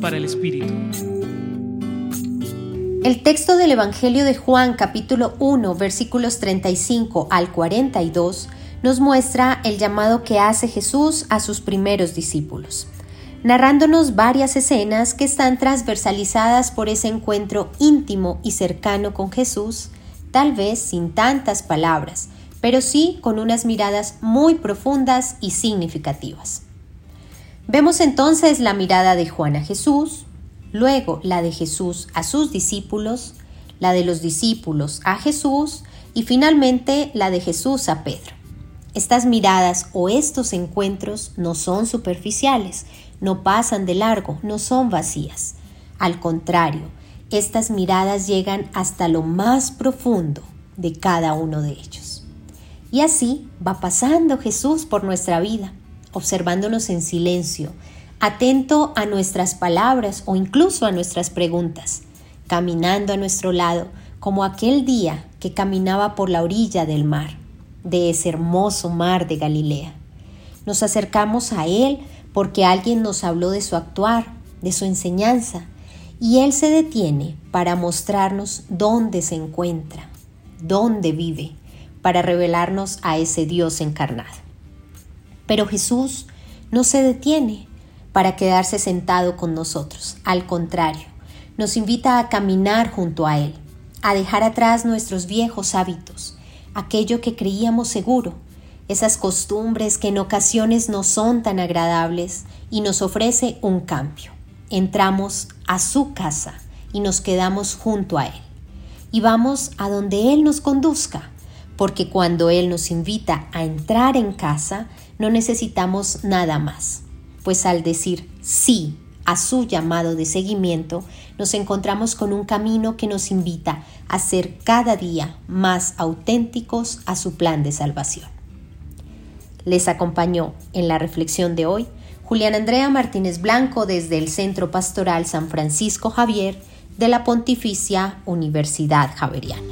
Para el Espíritu. El texto del Evangelio de Juan capítulo 1 versículos 35 al 42 nos muestra el llamado que hace Jesús a sus primeros discípulos, narrándonos varias escenas que están transversalizadas por ese encuentro íntimo y cercano con Jesús, tal vez sin tantas palabras, pero sí con unas miradas muy profundas y significativas. Vemos entonces la mirada de Juan a Jesús, luego la de Jesús a sus discípulos, la de los discípulos a Jesús y finalmente la de Jesús a Pedro. Estas miradas o estos encuentros no son superficiales, no pasan de largo, no son vacías. Al contrario, estas miradas llegan hasta lo más profundo de cada uno de ellos. Y así va pasando Jesús por nuestra vida, observándonos en silencio, atento a nuestras palabras o incluso a nuestras preguntas, caminando a nuestro lado como aquel día que caminaba por la orilla del mar, de ese hermoso mar de Galilea. Nos acercamos a Él porque alguien nos habló de su actuar, de su enseñanza, y Él se detiene para mostrarnos dónde se encuentra, dónde vive, para revelarnos a ese Dios encarnado. Pero Jesús no se detiene, para quedarse sentado con nosotros. Al contrario, nos invita a caminar junto a Él, a dejar atrás nuestros viejos hábitos, aquello que creíamos seguro, esas costumbres que en ocasiones no son tan agradables y nos ofrece un cambio. Entramos a su casa y nos quedamos junto a Él. Y vamos a donde Él nos conduzca, porque cuando Él nos invita a entrar en casa, no necesitamos nada más pues al decir sí a su llamado de seguimiento, nos encontramos con un camino que nos invita a ser cada día más auténticos a su plan de salvación. Les acompañó en la reflexión de hoy Julián Andrea Martínez Blanco desde el Centro Pastoral San Francisco Javier de la Pontificia Universidad Javeriana.